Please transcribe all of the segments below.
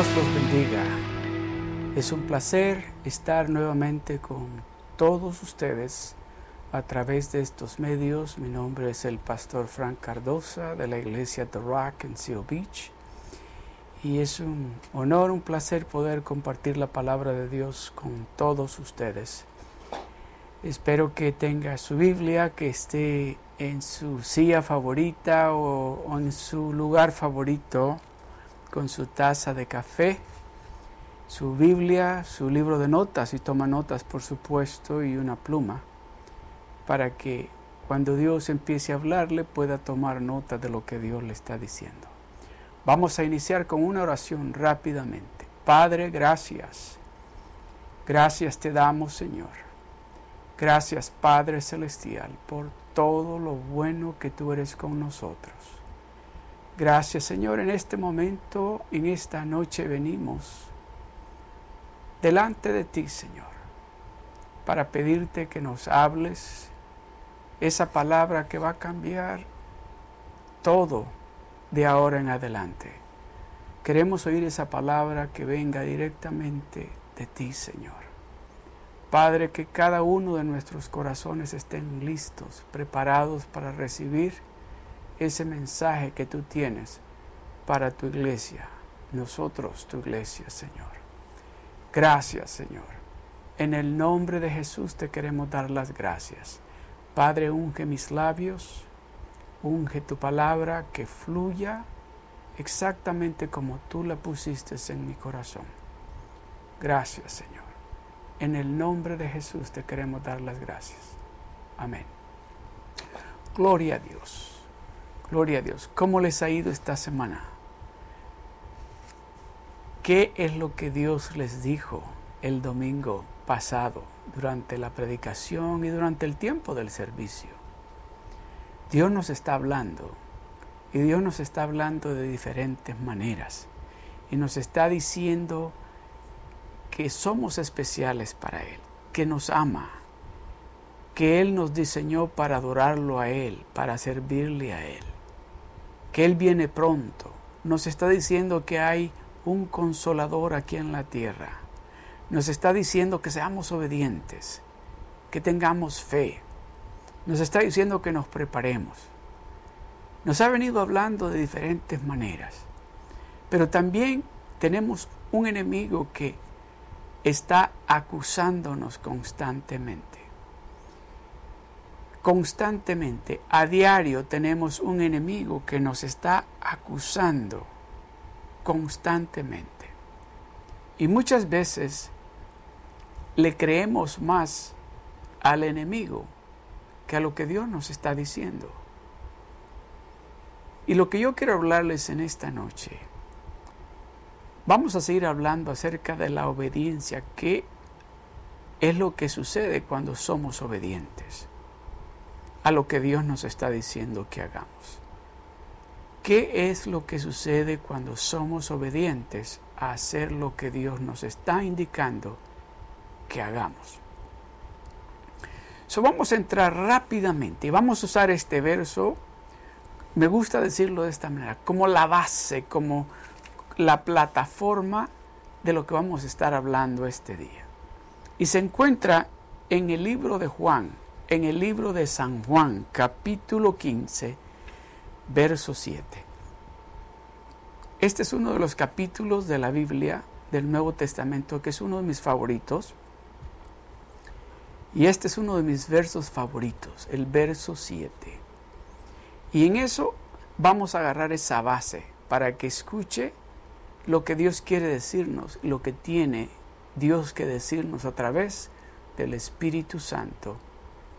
Dios los bendiga. Es un placer estar nuevamente con todos ustedes a través de estos medios. Mi nombre es el pastor Frank Cardosa de la iglesia The Rock en Seal Beach. Y es un honor, un placer poder compartir la palabra de Dios con todos ustedes. Espero que tenga su Biblia, que esté en su silla favorita o, o en su lugar favorito con su taza de café, su Biblia, su libro de notas, y toma notas por supuesto, y una pluma, para que cuando Dios empiece a hablarle pueda tomar nota de lo que Dios le está diciendo. Vamos a iniciar con una oración rápidamente. Padre, gracias. Gracias te damos, Señor. Gracias, Padre Celestial, por todo lo bueno que tú eres con nosotros. Gracias Señor, en este momento, en esta noche venimos delante de ti Señor, para pedirte que nos hables esa palabra que va a cambiar todo de ahora en adelante. Queremos oír esa palabra que venga directamente de ti Señor. Padre, que cada uno de nuestros corazones estén listos, preparados para recibir ese mensaje que tú tienes para tu iglesia, nosotros tu iglesia, Señor. Gracias, Señor. En el nombre de Jesús te queremos dar las gracias. Padre, unge mis labios, unge tu palabra que fluya exactamente como tú la pusiste en mi corazón. Gracias, Señor. En el nombre de Jesús te queremos dar las gracias. Amén. Gloria a Dios. Gloria a Dios. ¿Cómo les ha ido esta semana? ¿Qué es lo que Dios les dijo el domingo pasado durante la predicación y durante el tiempo del servicio? Dios nos está hablando y Dios nos está hablando de diferentes maneras y nos está diciendo que somos especiales para Él, que nos ama, que Él nos diseñó para adorarlo a Él, para servirle a Él que Él viene pronto. Nos está diciendo que hay un consolador aquí en la tierra. Nos está diciendo que seamos obedientes, que tengamos fe. Nos está diciendo que nos preparemos. Nos ha venido hablando de diferentes maneras. Pero también tenemos un enemigo que está acusándonos constantemente constantemente, a diario tenemos un enemigo que nos está acusando constantemente. Y muchas veces le creemos más al enemigo que a lo que Dios nos está diciendo. Y lo que yo quiero hablarles en esta noche, vamos a seguir hablando acerca de la obediencia, qué es lo que sucede cuando somos obedientes a lo que Dios nos está diciendo que hagamos. ¿Qué es lo que sucede cuando somos obedientes a hacer lo que Dios nos está indicando que hagamos? So, vamos a entrar rápidamente y vamos a usar este verso, me gusta decirlo de esta manera, como la base, como la plataforma de lo que vamos a estar hablando este día. Y se encuentra en el libro de Juan, en el libro de San Juan, capítulo 15, verso 7. Este es uno de los capítulos de la Biblia del Nuevo Testamento que es uno de mis favoritos. Y este es uno de mis versos favoritos, el verso 7. Y en eso vamos a agarrar esa base para que escuche lo que Dios quiere decirnos, lo que tiene Dios que decirnos a través del Espíritu Santo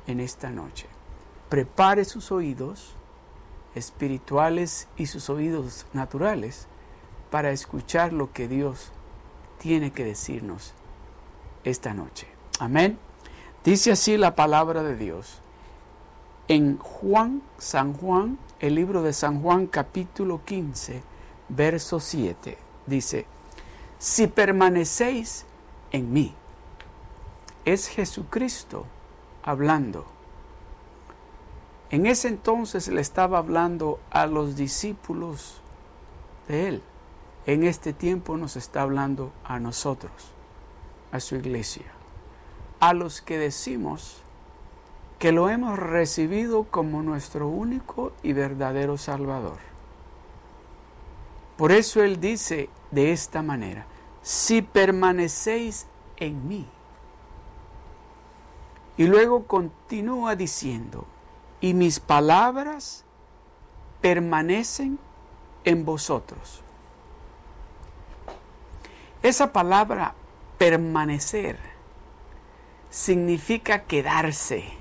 en esta noche. Prepare sus oídos espirituales y sus oídos naturales para escuchar lo que Dios tiene que decirnos esta noche. Amén. Dice así la palabra de Dios. En Juan, San Juan, el libro de San Juan capítulo 15, verso 7, dice, si permanecéis en mí, es Jesucristo hablando. En ese entonces le estaba hablando a los discípulos de él, en este tiempo nos está hablando a nosotros, a su iglesia, a los que decimos que lo hemos recibido como nuestro único y verdadero Salvador. Por eso Él dice de esta manera, si permanecéis en mí. Y luego continúa diciendo, y mis palabras permanecen en vosotros. Esa palabra permanecer significa quedarse,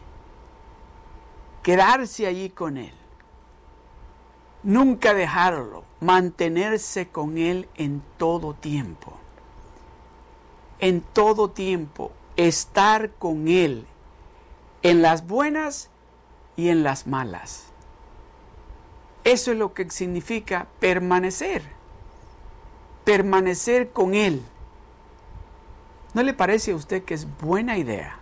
quedarse allí con Él, nunca dejarlo, mantenerse con Él en todo tiempo, en todo tiempo, estar con Él, en las buenas y en las malas. Eso es lo que significa permanecer permanecer con Él. ¿No le parece a usted que es buena idea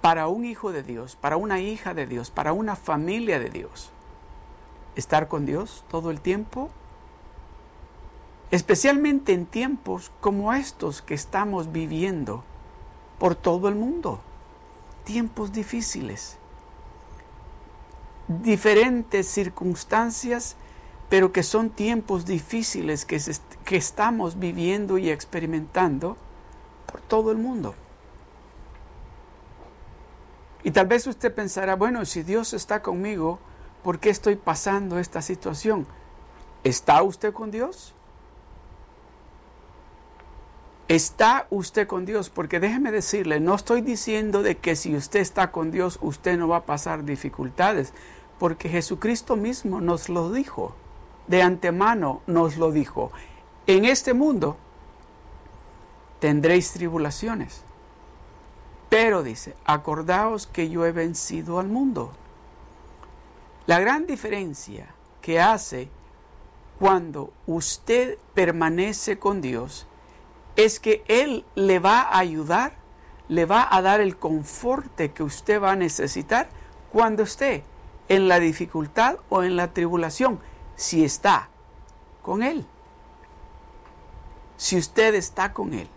para un hijo de Dios, para una hija de Dios, para una familia de Dios, estar con Dios todo el tiempo? Especialmente en tiempos como estos que estamos viviendo por todo el mundo. Tiempos difíciles. Diferentes circunstancias pero que son tiempos difíciles que, que estamos viviendo y experimentando por todo el mundo. Y tal vez usted pensará, bueno, si Dios está conmigo, ¿por qué estoy pasando esta situación? ¿Está usted con Dios? ¿Está usted con Dios? Porque déjeme decirle, no estoy diciendo de que si usted está con Dios, usted no va a pasar dificultades, porque Jesucristo mismo nos lo dijo de antemano nos lo dijo. En este mundo tendréis tribulaciones. Pero dice, acordaos que yo he vencido al mundo. La gran diferencia que hace cuando usted permanece con Dios es que Él le va a ayudar, le va a dar el conforte que usted va a necesitar cuando esté en la dificultad o en la tribulación si está con Él. Si usted está con Él.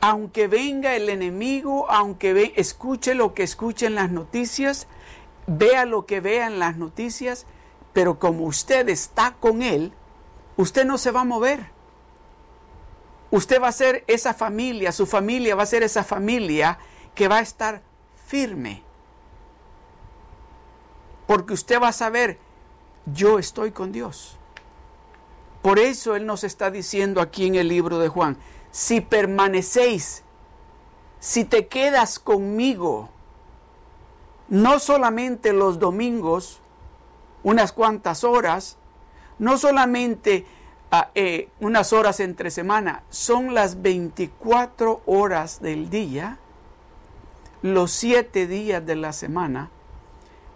Aunque venga el enemigo, aunque ve, escuche lo que escuche en las noticias, vea lo que vea en las noticias, pero como usted está con Él, usted no se va a mover. Usted va a ser esa familia, su familia va a ser esa familia que va a estar firme. Porque usted va a saber yo estoy con Dios. Por eso Él nos está diciendo aquí en el libro de Juan, si permanecéis, si te quedas conmigo, no solamente los domingos, unas cuantas horas, no solamente ah, eh, unas horas entre semana, son las 24 horas del día, los siete días de la semana,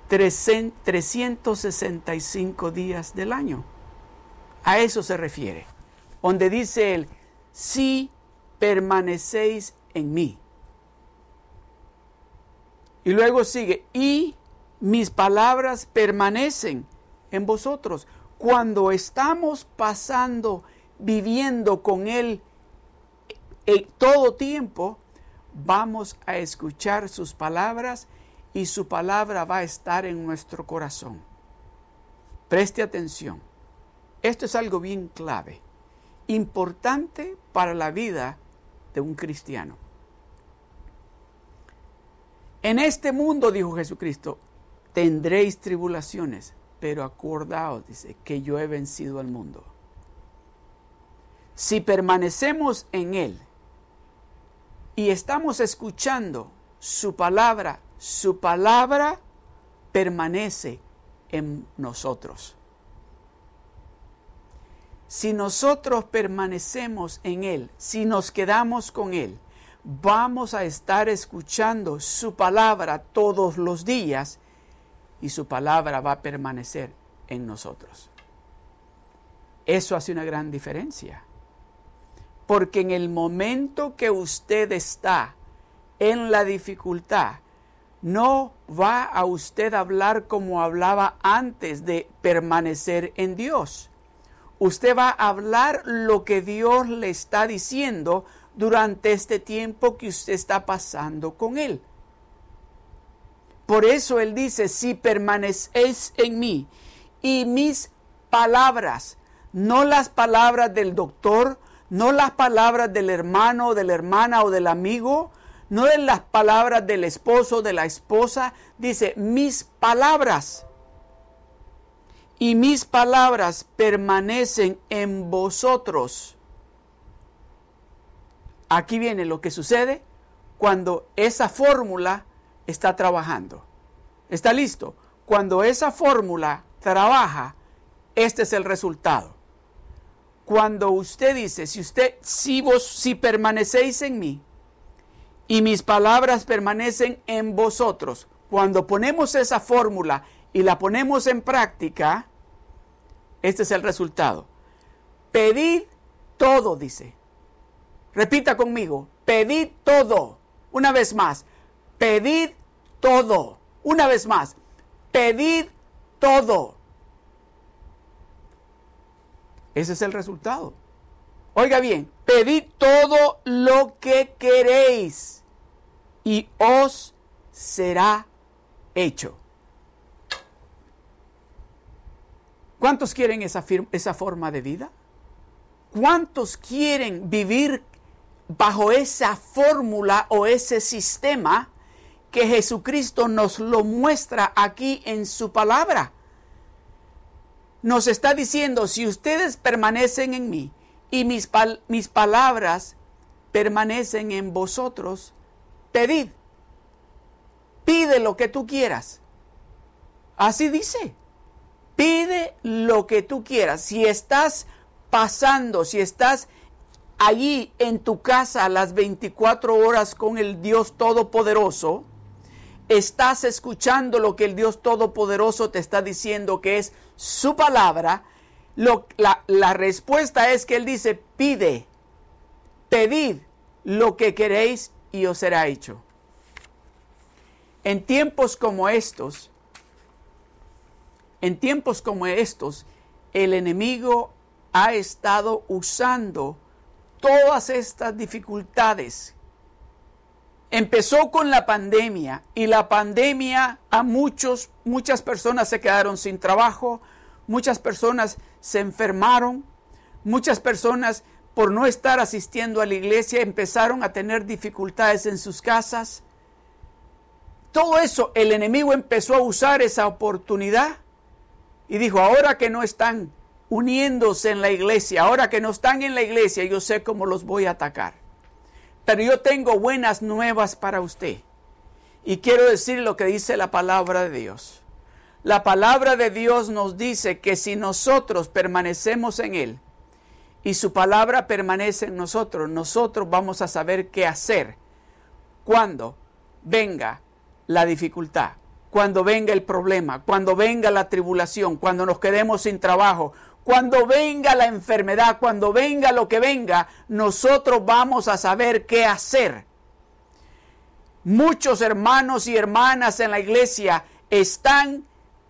365 días del año. A eso se refiere. Donde dice él, si permanecéis en mí. Y luego sigue, y mis palabras permanecen en vosotros. Cuando estamos pasando, viviendo con Él en todo tiempo, vamos a escuchar sus palabras y su palabra va a estar en nuestro corazón. Preste atención. Esto es algo bien clave, importante para la vida de un cristiano. En este mundo, dijo Jesucristo, tendréis tribulaciones, pero acordaos, dice, que yo he vencido al mundo. Si permanecemos en Él y estamos escuchando su palabra su palabra permanece en nosotros. Si nosotros permanecemos en Él, si nos quedamos con Él, vamos a estar escuchando su palabra todos los días y su palabra va a permanecer en nosotros. Eso hace una gran diferencia. Porque en el momento que usted está en la dificultad, no va a usted hablar como hablaba antes de permanecer en Dios. Usted va a hablar lo que Dios le está diciendo durante este tiempo que usted está pasando con Él. Por eso Él dice, si permanecéis en mí y mis palabras, no las palabras del doctor, no las palabras del hermano, de la hermana o del amigo, no las palabras del esposo, de la esposa, dice mis palabras. Y mis palabras permanecen en vosotros. Aquí viene lo que sucede cuando esa fórmula está trabajando. ¿Está listo? Cuando esa fórmula trabaja, este es el resultado. Cuando usted dice, si usted, si vos, si permanecéis en mí y mis palabras permanecen en vosotros, cuando ponemos esa fórmula y la ponemos en práctica, este es el resultado. Pedid todo, dice. Repita conmigo, pedid todo. Una vez más, pedid todo. Una vez más, pedid todo. Ese es el resultado. Oiga bien, pedid todo lo que queréis y os será hecho. ¿Cuántos quieren esa, esa forma de vida? ¿Cuántos quieren vivir bajo esa fórmula o ese sistema que Jesucristo nos lo muestra aquí en su palabra? Nos está diciendo, si ustedes permanecen en mí y mis, mis palabras permanecen en vosotros, pedid. Pide lo que tú quieras. Así dice. Pide lo que tú quieras. Si estás pasando, si estás allí en tu casa a las 24 horas con el Dios Todopoderoso, estás escuchando lo que el Dios Todopoderoso te está diciendo que es su palabra, la, la respuesta es que Él dice, pide, pedid lo que queréis y os será hecho. En tiempos como estos, en tiempos como estos, el enemigo ha estado usando todas estas dificultades. Empezó con la pandemia y la pandemia a muchos, muchas personas se quedaron sin trabajo, muchas personas se enfermaron, muchas personas por no estar asistiendo a la iglesia empezaron a tener dificultades en sus casas. Todo eso el enemigo empezó a usar esa oportunidad y dijo, ahora que no están uniéndose en la iglesia, ahora que no están en la iglesia, yo sé cómo los voy a atacar. Pero yo tengo buenas nuevas para usted. Y quiero decir lo que dice la palabra de Dios. La palabra de Dios nos dice que si nosotros permanecemos en Él y su palabra permanece en nosotros, nosotros vamos a saber qué hacer cuando venga la dificultad cuando venga el problema, cuando venga la tribulación, cuando nos quedemos sin trabajo, cuando venga la enfermedad, cuando venga lo que venga, nosotros vamos a saber qué hacer. Muchos hermanos y hermanas en la iglesia están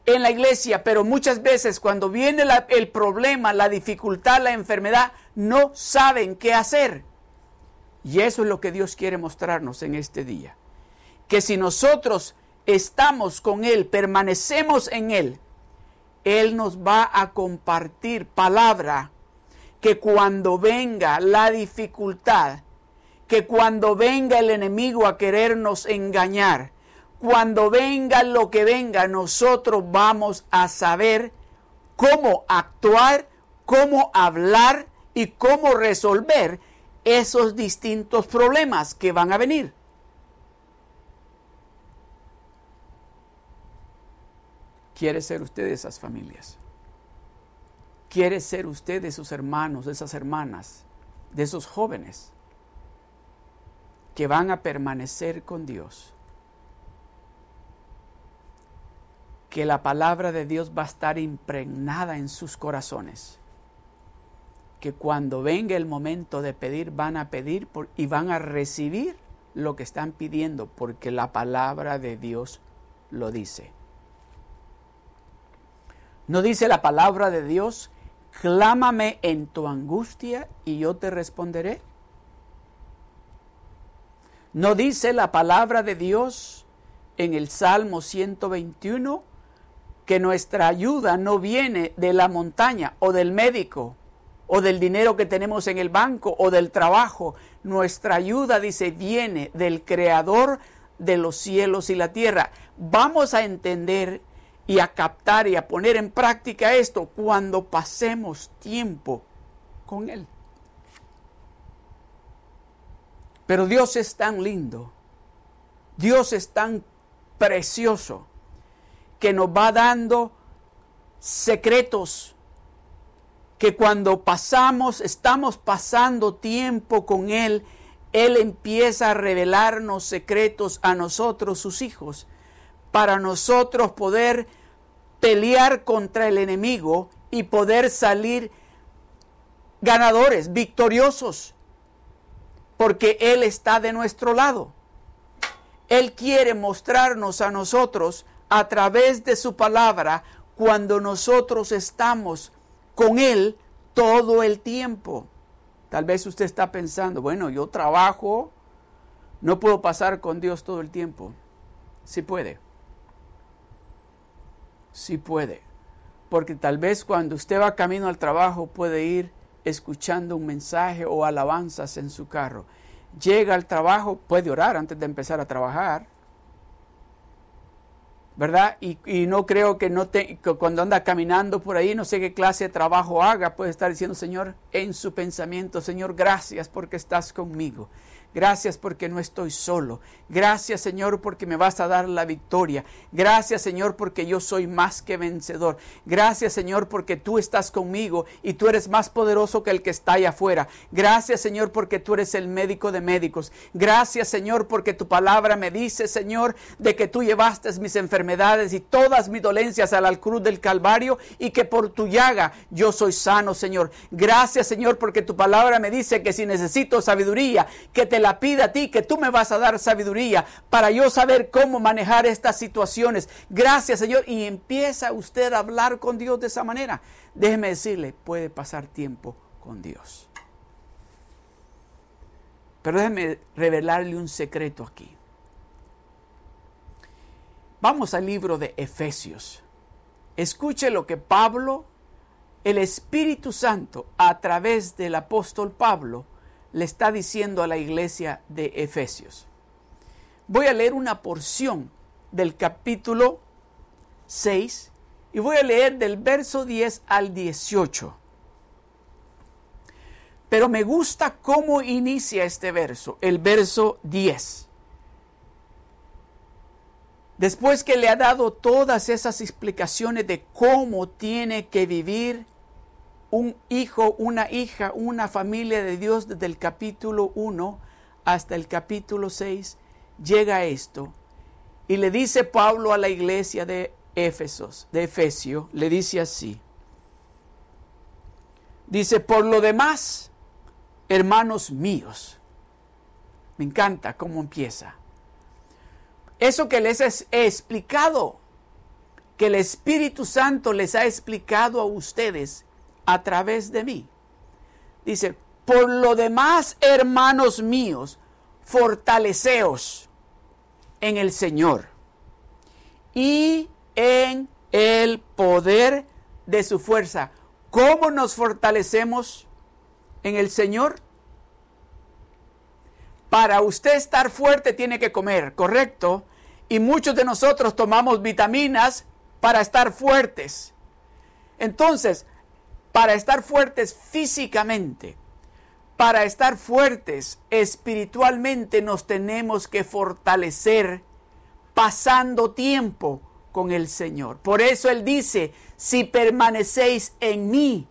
en la iglesia, pero muchas veces cuando viene el problema, la dificultad, la enfermedad, no saben qué hacer. Y eso es lo que Dios quiere mostrarnos en este día. Que si nosotros estamos con Él, permanecemos en Él, Él nos va a compartir palabra que cuando venga la dificultad, que cuando venga el enemigo a querernos engañar, cuando venga lo que venga, nosotros vamos a saber cómo actuar, cómo hablar y cómo resolver esos distintos problemas que van a venir. ¿Quiere ser usted de esas familias? ¿Quiere ser usted de esos hermanos, de esas hermanas, de esos jóvenes que van a permanecer con Dios? Que la palabra de Dios va a estar impregnada en sus corazones. Que cuando venga el momento de pedir, van a pedir y van a recibir lo que están pidiendo, porque la palabra de Dios lo dice. ¿No dice la palabra de Dios clámame en tu angustia y yo te responderé. ¿No dice la palabra de Dios en el Salmo 121 que nuestra ayuda no viene de la montaña o del médico o del dinero que tenemos en el banco o del trabajo? Nuestra ayuda, dice, viene del Creador de los cielos y la tierra. Vamos a entender y a captar y a poner en práctica esto cuando pasemos tiempo con Él. Pero Dios es tan lindo, Dios es tan precioso, que nos va dando secretos que cuando pasamos, estamos pasando tiempo con Él, Él empieza a revelarnos secretos a nosotros, sus hijos, para nosotros poder pelear contra el enemigo y poder salir ganadores, victoriosos, porque Él está de nuestro lado. Él quiere mostrarnos a nosotros a través de su palabra cuando nosotros estamos con Él todo el tiempo. Tal vez usted está pensando, bueno, yo trabajo, no puedo pasar con Dios todo el tiempo. Sí puede sí puede. Porque tal vez cuando usted va camino al trabajo puede ir escuchando un mensaje o alabanzas en su carro. Llega al trabajo, puede orar antes de empezar a trabajar. ¿Verdad? Y, no creo que, no que cuando anda caminando por ahí, no sé qué clase de trabajo haga, puede estar diciendo, Señor, en su pensamiento, Señor, gracias porque estás conmigo. Gracias porque no estoy solo. Gracias Señor porque me vas a dar la victoria. Gracias Señor porque yo soy más que vencedor. Gracias Señor porque tú estás conmigo y tú eres más poderoso que el que está allá afuera. Gracias Señor porque tú eres el médico de médicos. Gracias Señor porque tu palabra me dice Señor de que tú llevaste mis enfermedades y todas mis dolencias a la cruz del Calvario y que por tu llaga yo soy sano Señor. Gracias Señor porque tu palabra me dice que si necesito sabiduría que te la pida a ti, que tú me vas a dar sabiduría para yo saber cómo manejar estas situaciones. Gracias, Señor. Y empieza usted a hablar con Dios de esa manera. Déjeme decirle, puede pasar tiempo con Dios. Pero déjeme revelarle un secreto aquí. Vamos al libro de Efesios. Escuche lo que Pablo, el Espíritu Santo, a través del apóstol Pablo, le está diciendo a la iglesia de Efesios. Voy a leer una porción del capítulo 6 y voy a leer del verso 10 al 18. Pero me gusta cómo inicia este verso, el verso 10. Después que le ha dado todas esas explicaciones de cómo tiene que vivir un hijo, una hija, una familia de Dios desde el capítulo 1 hasta el capítulo 6, llega esto. Y le dice Pablo a la iglesia de Éfesos, de Efesio, le dice así. Dice, por lo demás, hermanos míos, me encanta cómo empieza. Eso que les he explicado, que el Espíritu Santo les ha explicado a ustedes, a través de mí. Dice, por lo demás, hermanos míos, fortaleceos en el Señor y en el poder de su fuerza. ¿Cómo nos fortalecemos en el Señor? Para usted estar fuerte tiene que comer, ¿correcto? Y muchos de nosotros tomamos vitaminas para estar fuertes. Entonces, para estar fuertes físicamente, para estar fuertes espiritualmente nos tenemos que fortalecer pasando tiempo con el Señor. Por eso Él dice, si permanecéis en mí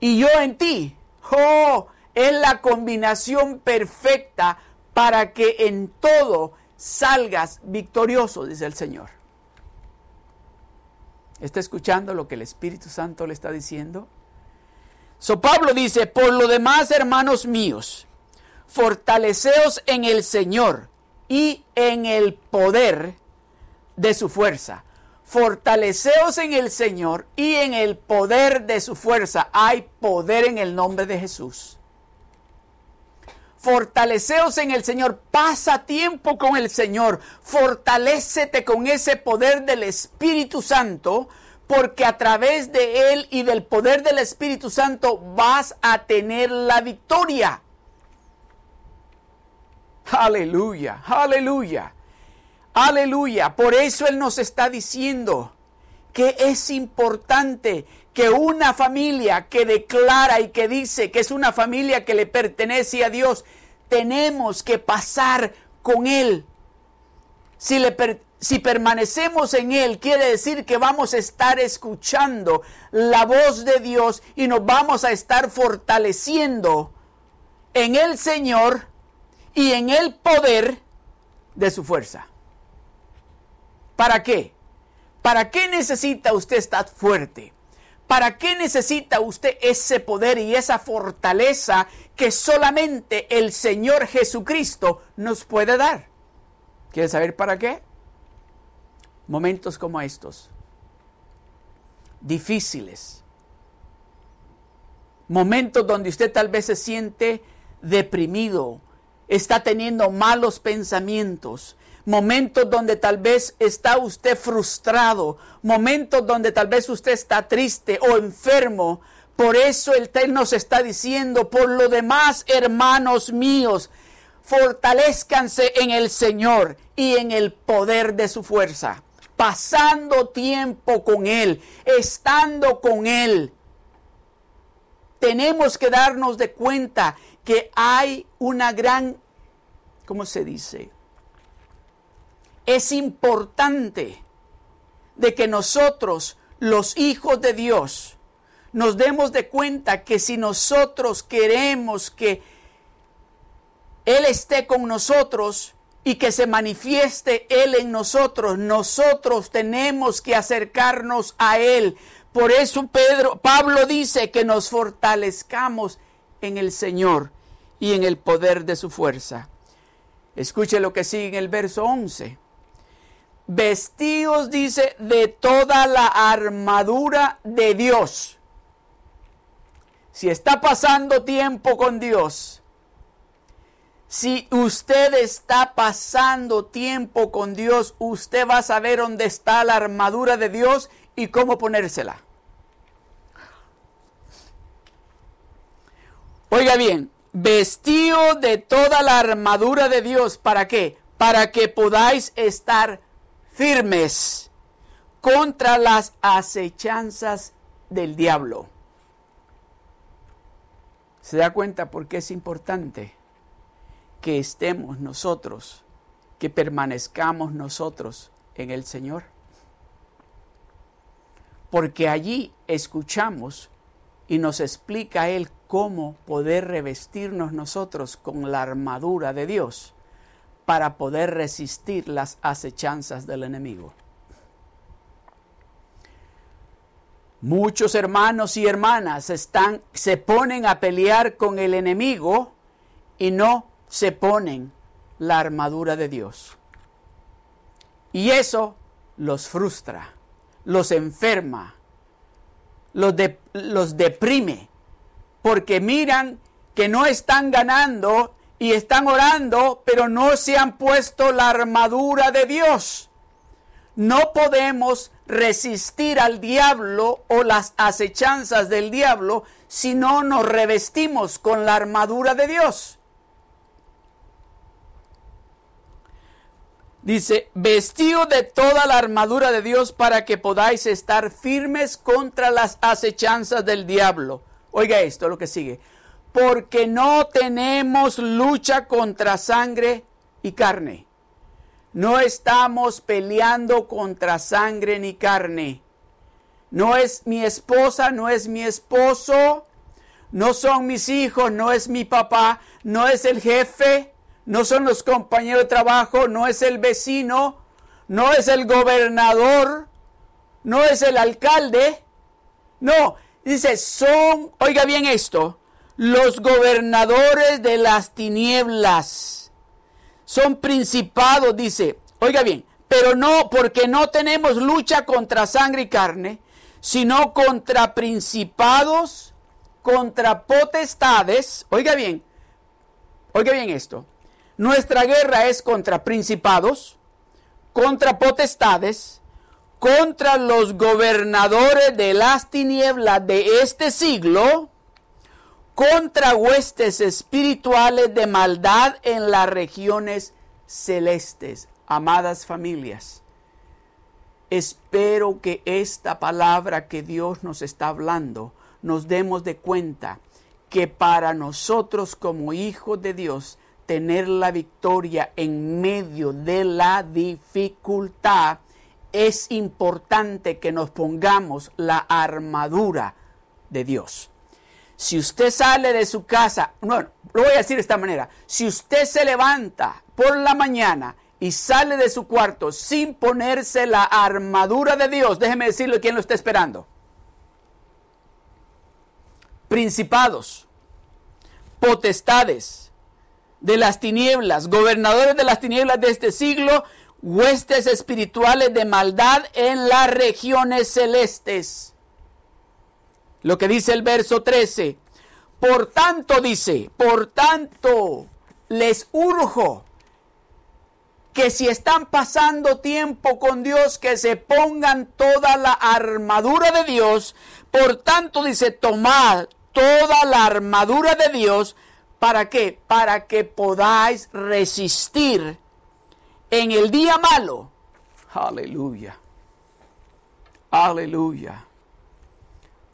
y yo en ti, oh, es la combinación perfecta para que en todo salgas victorioso, dice el Señor. ¿Está escuchando lo que el Espíritu Santo le está diciendo? So Pablo dice, por lo demás, hermanos míos, fortaleceos en el Señor y en el poder de su fuerza. fortaleceos en el Señor y en el poder de su fuerza. Hay poder en el nombre de Jesús. Fortaleceos en el Señor, pasa tiempo con el Señor, fortalécete con ese poder del Espíritu Santo, porque a través de Él y del poder del Espíritu Santo vas a tener la victoria. Aleluya, aleluya, aleluya. Por eso Él nos está diciendo que es importante que una familia que declara y que dice que es una familia que le pertenece a Dios, tenemos que pasar con Él. Si, le si permanecemos en Él, quiere decir que vamos a estar escuchando la voz de Dios y nos vamos a estar fortaleciendo en el Señor y en el poder de su fuerza. ¿Para qué? ¿Para qué necesita usted estar fuerte? ¿Para qué necesita usted ese poder y esa fortaleza que solamente el Señor Jesucristo nos puede dar? ¿Quiere saber para qué? Momentos como estos, difíciles, momentos donde usted tal vez se siente deprimido, está teniendo malos pensamientos, momentos donde tal vez está usted frustrado, momentos donde tal vez usted está triste o enfermo. Por eso el Té nos está diciendo, por lo demás, hermanos míos, fortalezcanse en el Señor y en el poder de su fuerza, pasando tiempo con Él, estando con Él. Tenemos que darnos de cuenta que hay una gran, ¿cómo se dice? Es importante de que nosotros, los hijos de Dios, nos demos de cuenta que si nosotros queremos que Él esté con nosotros y que se manifieste Él en nosotros, nosotros tenemos que acercarnos a Él. Por eso Pedro, Pablo dice que nos fortalezcamos en el Señor y en el poder de su fuerza. Escuche lo que sigue en el verso 11 vestidos, dice, de toda la armadura de Dios. Si está pasando tiempo con Dios, si usted está pasando tiempo con Dios, usted va a saber dónde está la armadura de Dios y cómo ponérsela. Oiga bien, vestido de toda la armadura de Dios, ¿para qué? Para que podáis estar firmes contra las acechanzas del diablo. ¿Se da cuenta por qué es importante que estemos nosotros, que permanezcamos nosotros en el Señor? Porque allí escuchamos y nos explica Él cómo poder revestirnos nosotros con la armadura de Dios para poder resistir las acechanzas del enemigo. Muchos hermanos y hermanas están, se ponen a pelear con el enemigo y no se ponen la armadura de Dios. Y eso los frustra, los enferma, los, los deprime, porque miran que no están ganando y están orando, pero no se han puesto la armadura de Dios. No podemos resistir al diablo o las acechanzas del diablo si no nos revestimos con la armadura de Dios. Dice, vestido de toda la armadura de Dios para que podáis estar firmes contra las acechanzas del diablo. Oiga esto, lo que sigue porque no tenemos lucha contra sangre y carne. No estamos peleando contra sangre ni carne. No es mi esposa, no es mi esposo, no son mis hijos, no es mi papá, no es el jefe, no son los compañeros de trabajo, no es el vecino, no es el gobernador, no es el alcalde. No, dice, son, oiga bien esto, los gobernadores de las tinieblas. Son principados, dice, oiga bien, Pero no, porque no tenemos lucha contra sangre y carne, sino contra principados, contra potestades. Oiga bien, oiga bien esto. Nuestra guerra es contra principados, contra potestades, contra los gobernadores de las tinieblas de este siglo, contra huestes espirituales de maldad en las regiones celestes. Amadas familias, espero que esta palabra que Dios nos está hablando nos demos de cuenta que para nosotros como hijos de Dios tener la victoria en medio de la dificultad es importante que nos pongamos la armadura de Dios. Si usted sale de su casa, bueno, lo voy a decir de esta manera, si usted se levanta por la mañana y sale de su cuarto sin ponerse la armadura de Dios, déjeme decirle quién lo está esperando. Principados, potestades de las tinieblas, gobernadores de las tinieblas de este siglo, huestes espirituales de maldad en las regiones celestes. Lo que dice el verso 13. Por tanto dice, por tanto les urjo que si están pasando tiempo con Dios, que se pongan toda la armadura de Dios. Por tanto dice, tomad toda la armadura de Dios. ¿Para qué? Para que podáis resistir en el día malo. Aleluya. Aleluya.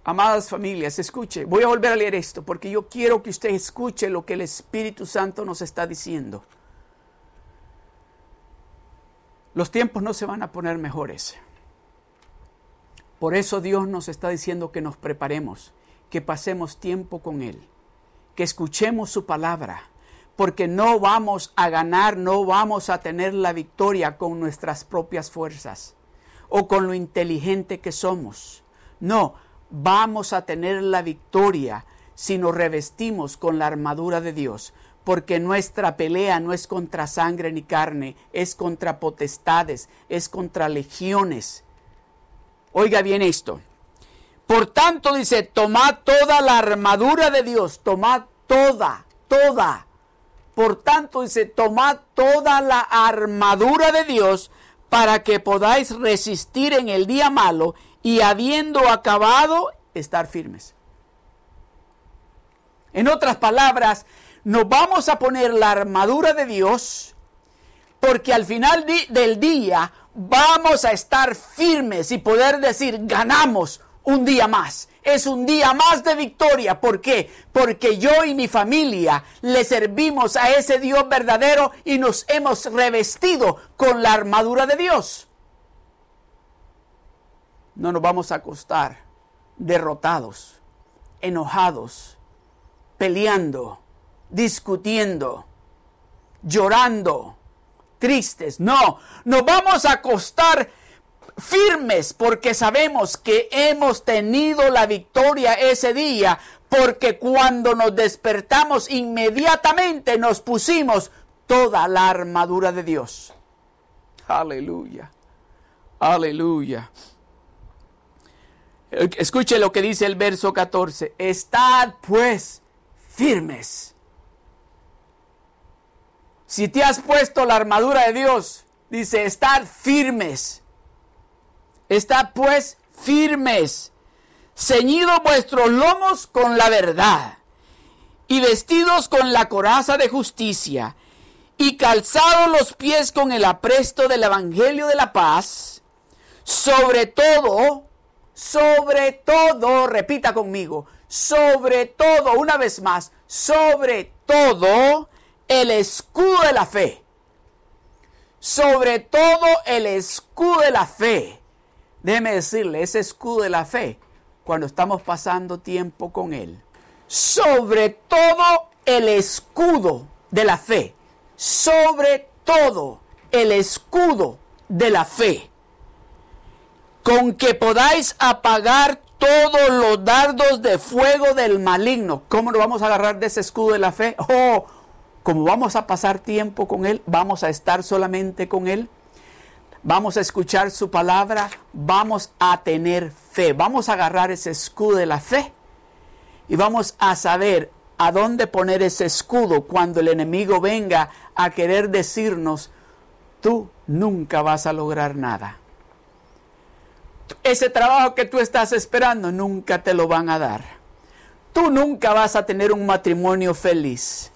Amadas familias, escuche, voy a volver a leer esto porque yo quiero que usted escuche lo que el Espíritu Santo nos está diciendo. Los tiempos no se van a poner mejores. Por eso Dios nos está diciendo que nos preparemos, que pasemos tiempo con Él, que escuchemos su palabra, porque no vamos a ganar, no vamos a tener la victoria con nuestras propias fuerzas o con lo inteligente que somos. No, vamos a tener la victoria si nos revestimos con la armadura de Dios, porque nuestra pelea no es contra sangre ni carne, es contra potestades, es contra legiones. Oiga bien esto. Por tanto dice, tomad toda la armadura de Dios, tomad toda, toda. Por tanto dice, tomad toda la armadura de Dios para que podáis resistir en el día malo y habiendo acabado, estar firmes. En otras palabras, nos vamos a poner la armadura de Dios porque al final del día vamos a estar firmes y poder decir, ganamos un día más. Es un día más de victoria. ¿Por qué? Porque yo y mi familia le servimos a ese Dios verdadero y nos hemos revestido con la armadura de Dios no nos vamos a acostar derrotados, enojados, peleando, discutiendo, llorando, tristes. No, nos vamos a acostar firmes porque sabemos que hemos tenido la victoria ese día, porque cuando nos despertamos inmediatamente nos pusimos toda la armadura de Dios. Aleluya. Aleluya. Escuche lo que dice el verso 14. Estad pues firmes. Si te has puesto la armadura de Dios, dice, estad firmes. Estad pues firmes. Ceñidos vuestros lomos con la verdad y vestidos con la coraza de justicia y calzados los pies con el apresto del Evangelio de la paz, sobre todo sobre todo, repita conmigo, sobre todo, una vez más, sobre todo el escudo de la fe. Sobre todo el escudo de la fe. Déjeme decirle, ese escudo de la fe, cuando estamos pasando tiempo con Él. Sobre todo el escudo de la fe. Sobre todo el escudo de la fe con que podáis apagar todos los dardos de fuego del maligno. ¿Cómo nos vamos a agarrar de ese escudo de la fe? Oh, como vamos a pasar tiempo con Él, vamos a estar solamente con Él. vamos a escuchar su palabra, vamos a tener fe, vamos a agarrar ese escudo de la fe y vamos a saber a dónde poner ese escudo cuando el enemigo venga a querer decirnos, tú nunca vas a lograr nada. Ese trabajo que tú estás esperando nunca te lo van a dar. Tú nunca vas a tener un matrimonio feliz.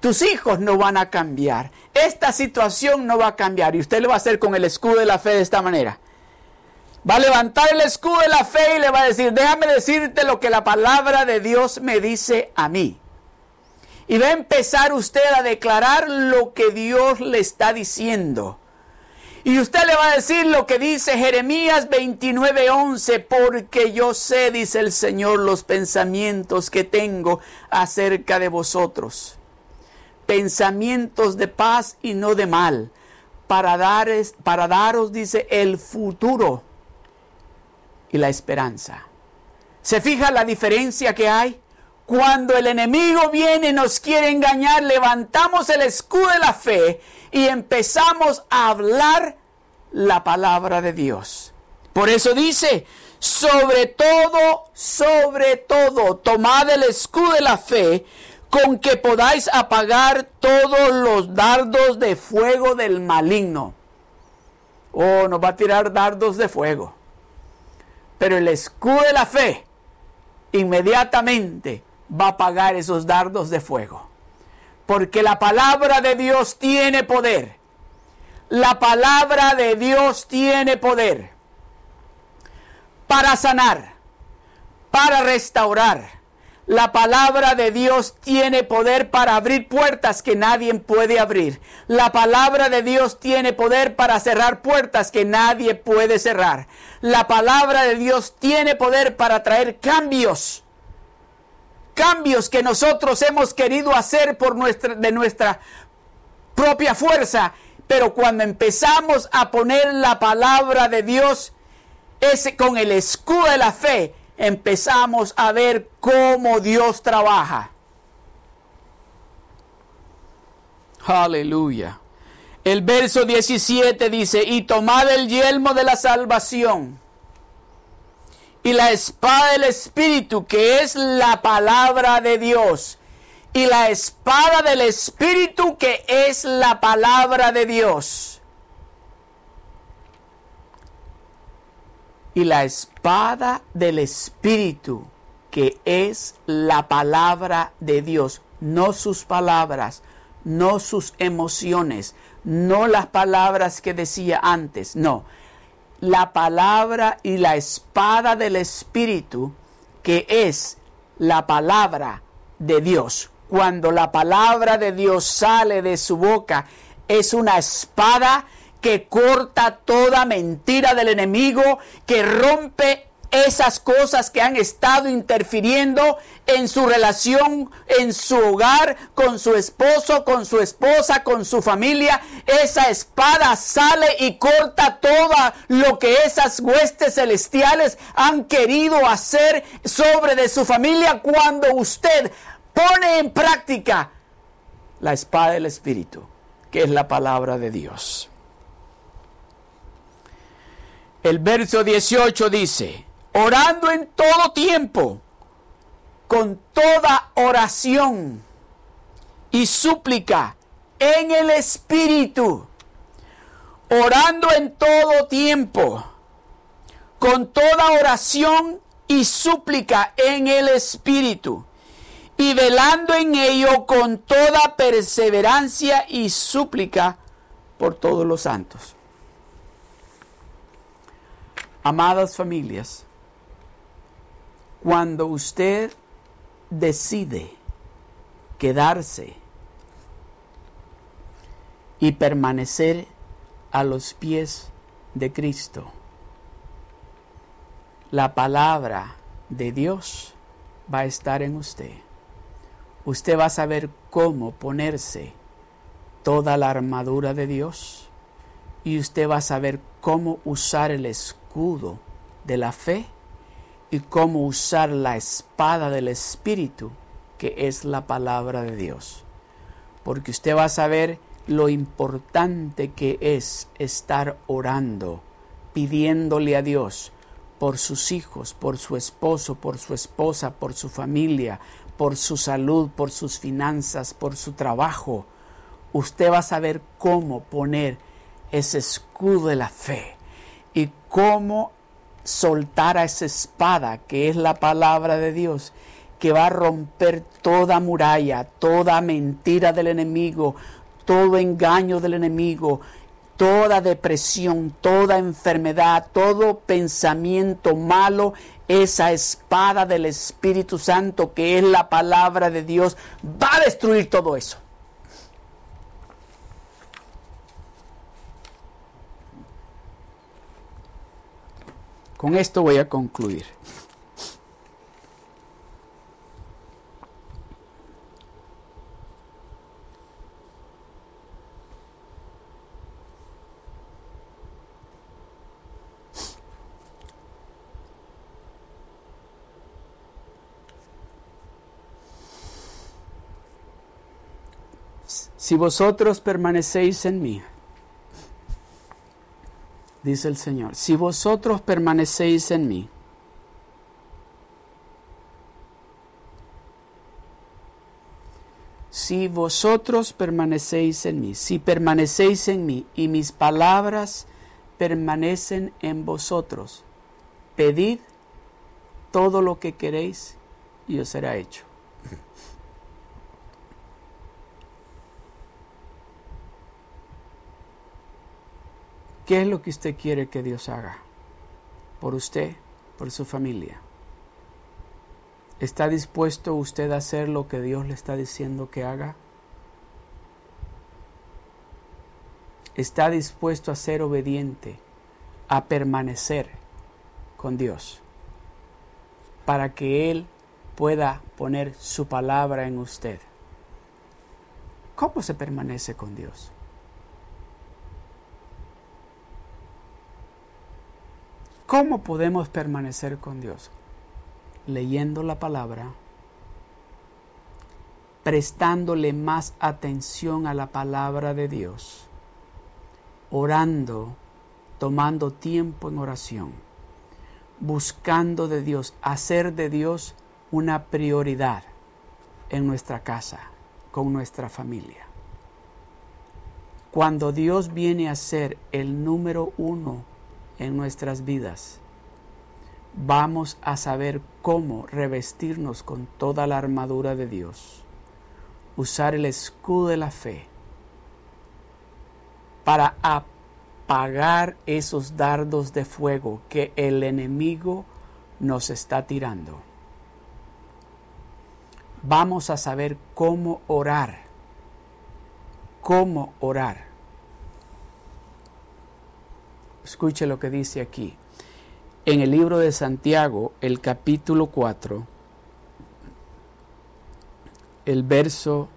Tus hijos no van a cambiar. Esta situación no va a cambiar. Y usted le va a hacer con el escudo de la fe de esta manera. Va a levantar el escudo de la fe y le va a decir, déjame decirte lo que la palabra de Dios me dice a mí. Y va a empezar usted a declarar lo que Dios le está diciendo. Y usted le va a decir lo que dice Jeremías 29:11, porque yo sé, dice el Señor, los pensamientos que tengo acerca de vosotros. Pensamientos de paz y no de mal, para, para daros, dice, el futuro y la esperanza. ¿Se fija la diferencia que hay? Cuando el enemigo viene y nos quiere engañar, levantamos el escudo de la fe y empezamos a hablar la palabra de Dios. Por eso dice, sobre todo, sobre todo, tomad el escudo de la fe con que podáis apagar todos los dardos de fuego del maligno. Oh, nos va a tirar dardos de fuego. Pero el escudo de la fe inmediatamente va a apagar esos dardos de fuego. Porque la palabra de Dios tiene poder. La palabra de Dios tiene poder para sanar, para restaurar la palabra de Dios tiene poder para abrir puertas que nadie puede abrir. La palabra de Dios tiene poder para cerrar puertas que nadie puede cerrar. La palabra de Dios tiene poder para traer cambios. Cambios que nosotros hemos querido hacer por nuestra, de nuestra propia fuerza. Pero cuando empezamos a poner la palabra de Dios, ese con el escudo de la fe, empezamos a ver cómo Dios trabaja. Aleluya. El verso 17 dice, y tomad el yelmo de la salvación y la espada del Espíritu, que es la palabra de Dios, y la espada del Espíritu, que es la palabra de Dios. y la espada del Espíritu, que es la palabra de Dios, no sus palabras, no sus emociones, no las palabras que decía antes, no. La palabra y la espada del Espíritu, que es la palabra de Dios. Cuando la palabra de Dios sale de su boca, es una espada que corta toda mentira del enemigo, que rompe esas cosas que han estado interfiriendo en su relación, en su hogar, con su esposo, con su esposa, con su familia. Esa espada sale y corta todo lo que esas huestes celestiales han querido hacer sobre de su familia cuando usted pone en práctica la espada del Espíritu, que es la palabra de Dios. El verso 18 dice, orando en todo tiempo, con toda oración y súplica en el Espíritu, orando en todo tiempo, con toda oración y súplica en el Espíritu, y velando en ello con toda perseverancia y súplica por todos los santos. Amadas familias, cuando usted decide quedarse y permanecer a los pies de Cristo, la palabra de Dios va a estar en usted. Usted va a saber cómo ponerse toda la armadura de Dios y usted va a saber cómo usar el escudo de la fe y cómo usar la espada del Espíritu, que es la palabra de Dios. Porque usted va a saber lo importante que es estar orando, pidiéndole a Dios por sus hijos, por su esposo, por su esposa, por su familia, por su salud, por sus finanzas, por su trabajo, usted va a saber cómo poner ese escudo de la fe y cómo soltar a esa espada que es la palabra de Dios, que va a romper toda muralla, toda mentira del enemigo, todo engaño del enemigo, toda depresión, toda enfermedad, todo pensamiento malo esa espada del Espíritu Santo que es la palabra de Dios, va a destruir todo eso. Con esto voy a concluir. Si vosotros permanecéis en mí, dice el Señor, si vosotros permanecéis en mí, si vosotros permanecéis en mí, si permanecéis en mí y mis palabras permanecen en vosotros, pedid todo lo que queréis y os será hecho. ¿Qué es lo que usted quiere que Dios haga? Por usted, por su familia. ¿Está dispuesto usted a hacer lo que Dios le está diciendo que haga? ¿Está dispuesto a ser obediente, a permanecer con Dios, para que Él pueda poner su palabra en usted? ¿Cómo se permanece con Dios? ¿Cómo podemos permanecer con Dios? Leyendo la palabra, prestándole más atención a la palabra de Dios, orando, tomando tiempo en oración, buscando de Dios, hacer de Dios una prioridad en nuestra casa, con nuestra familia. Cuando Dios viene a ser el número uno en nuestras vidas, vamos a saber cómo revestirnos con toda la armadura de Dios, usar el escudo de la fe para apagar esos dardos de fuego que el enemigo nos está tirando. Vamos a saber cómo orar, cómo orar Escuche lo que dice aquí. En el libro de Santiago, el capítulo 4, el verso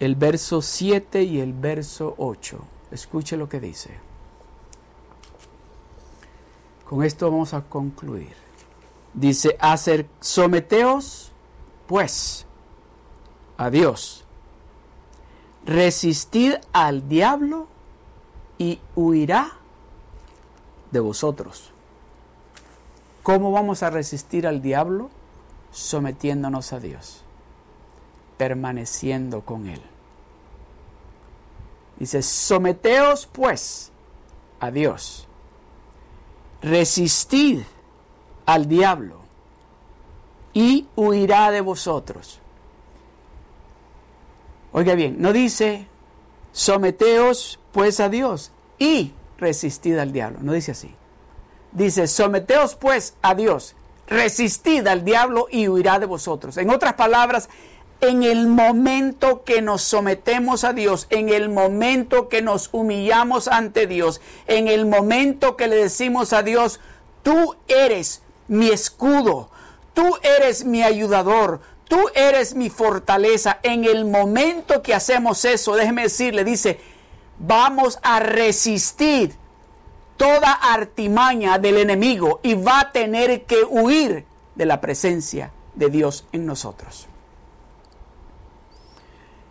el verso 7 y el verso 8. Escuche lo que dice. Con esto vamos a concluir. Dice, hacer, someteos pues a Dios. Resistid al diablo y huirá de vosotros. ¿Cómo vamos a resistir al diablo? Sometiéndonos a Dios, permaneciendo con Él. Dice, someteos pues a Dios, resistid al diablo y huirá de vosotros. Oiga bien, no dice, someteos pues a Dios y resistid al diablo. No dice así. Dice, someteos pues a Dios, resistid al diablo y huirá de vosotros. En otras palabras, en el momento que nos sometemos a Dios, en el momento que nos humillamos ante Dios, en el momento que le decimos a Dios, tú eres mi escudo, tú eres mi ayudador, tú eres mi fortaleza. En el momento que hacemos eso, déjeme decirle, dice, vamos a resistir toda artimaña del enemigo y va a tener que huir de la presencia de Dios en nosotros.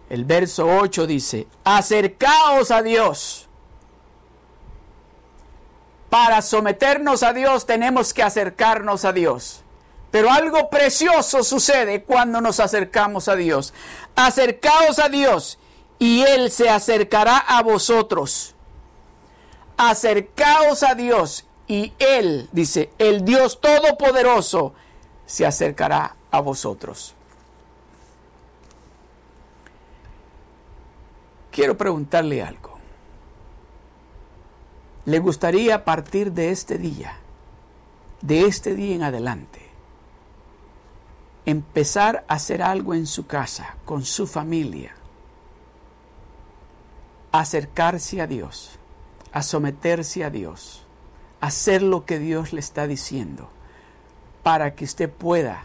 El verso 8 dice, acercaos a Dios. Para someternos a Dios tenemos que acercarnos a Dios. Pero algo precioso sucede cuando nos acercamos a Dios. Acercaos a Dios y Él se acercará a vosotros. Acercaos a Dios y Él, dice, el Dios Todopoderoso, se acercará a vosotros. Quiero preguntarle algo. ¿Le gustaría partir de este día, de este día en adelante, empezar a hacer algo en su casa, con su familia, acercarse a Dios, a someterse a Dios, hacer lo que Dios le está diciendo, para que usted pueda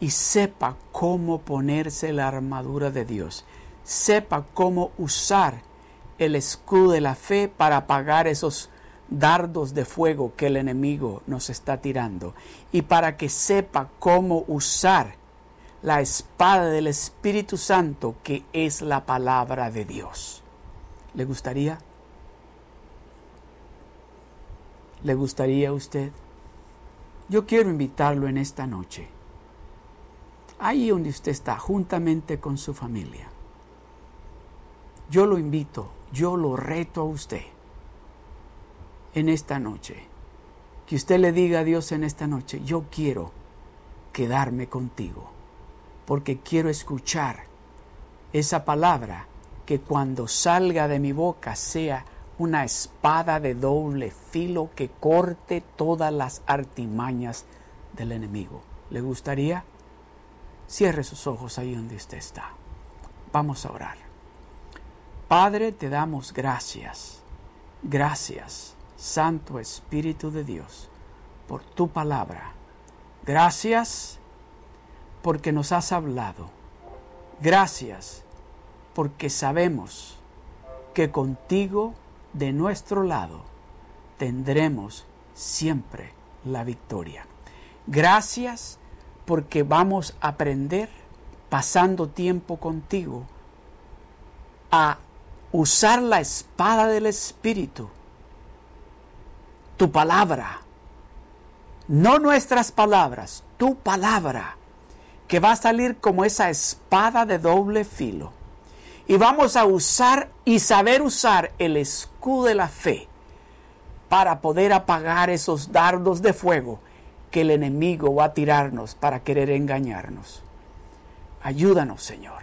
y sepa cómo ponerse la armadura de Dios, sepa cómo usar el escudo de la fe para apagar esos dardos de fuego que el enemigo nos está tirando y para que sepa cómo usar la espada del Espíritu Santo que es la palabra de Dios. ¿Le gustaría? ¿Le gustaría a usted? Yo quiero invitarlo en esta noche, ahí donde usted está, juntamente con su familia. Yo lo invito, yo lo reto a usted en esta noche. Que usted le diga a Dios en esta noche, yo quiero quedarme contigo, porque quiero escuchar esa palabra que cuando salga de mi boca sea una espada de doble filo que corte todas las artimañas del enemigo. ¿Le gustaría? Cierre sus ojos ahí donde usted está. Vamos a orar. Padre, te damos gracias. Gracias Santo Espíritu de Dios, por tu palabra. Gracias porque nos has hablado. Gracias porque sabemos que contigo de nuestro lado tendremos siempre la victoria. Gracias porque vamos a aprender pasando tiempo contigo a usar la espada del Espíritu tu palabra, no nuestras palabras, tu palabra, que va a salir como esa espada de doble filo. Y vamos a usar y saber usar el escudo de la fe para poder apagar esos dardos de fuego que el enemigo va a tirarnos para querer engañarnos. Ayúdanos, Señor,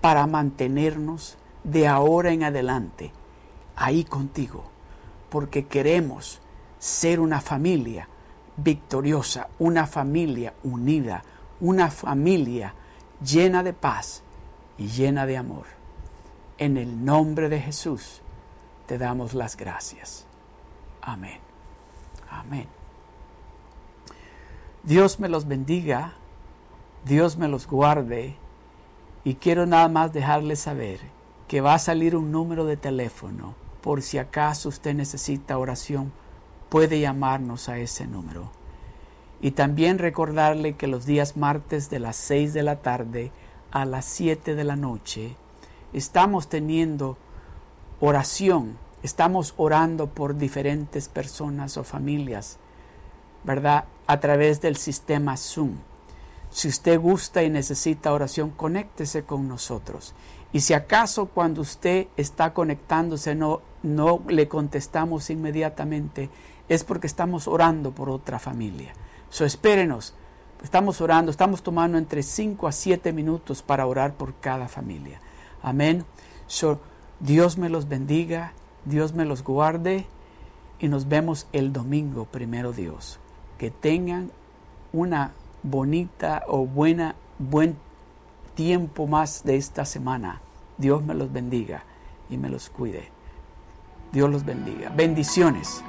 para mantenernos de ahora en adelante ahí contigo porque queremos ser una familia victoriosa, una familia unida, una familia llena de paz y llena de amor. En el nombre de Jesús te damos las gracias. Amén. Amén. Dios me los bendiga, Dios me los guarde y quiero nada más dejarles saber que va a salir un número de teléfono por si acaso usted necesita oración, puede llamarnos a ese número. Y también recordarle que los días martes de las 6 de la tarde a las 7 de la noche estamos teniendo oración, estamos orando por diferentes personas o familias, ¿verdad? A través del sistema Zoom. Si usted gusta y necesita oración, conéctese con nosotros. Y si acaso cuando usted está conectándose no, no le contestamos inmediatamente, es porque estamos orando por otra familia. So espérenos, estamos orando, estamos tomando entre 5 a 7 minutos para orar por cada familia. Amén. So, Dios me los bendiga, Dios me los guarde y nos vemos el domingo, primero Dios. Que tengan una bonita o buena, buen tiempo más de esta semana. Dios me los bendiga y me los cuide. Dios los bendiga. Bendiciones.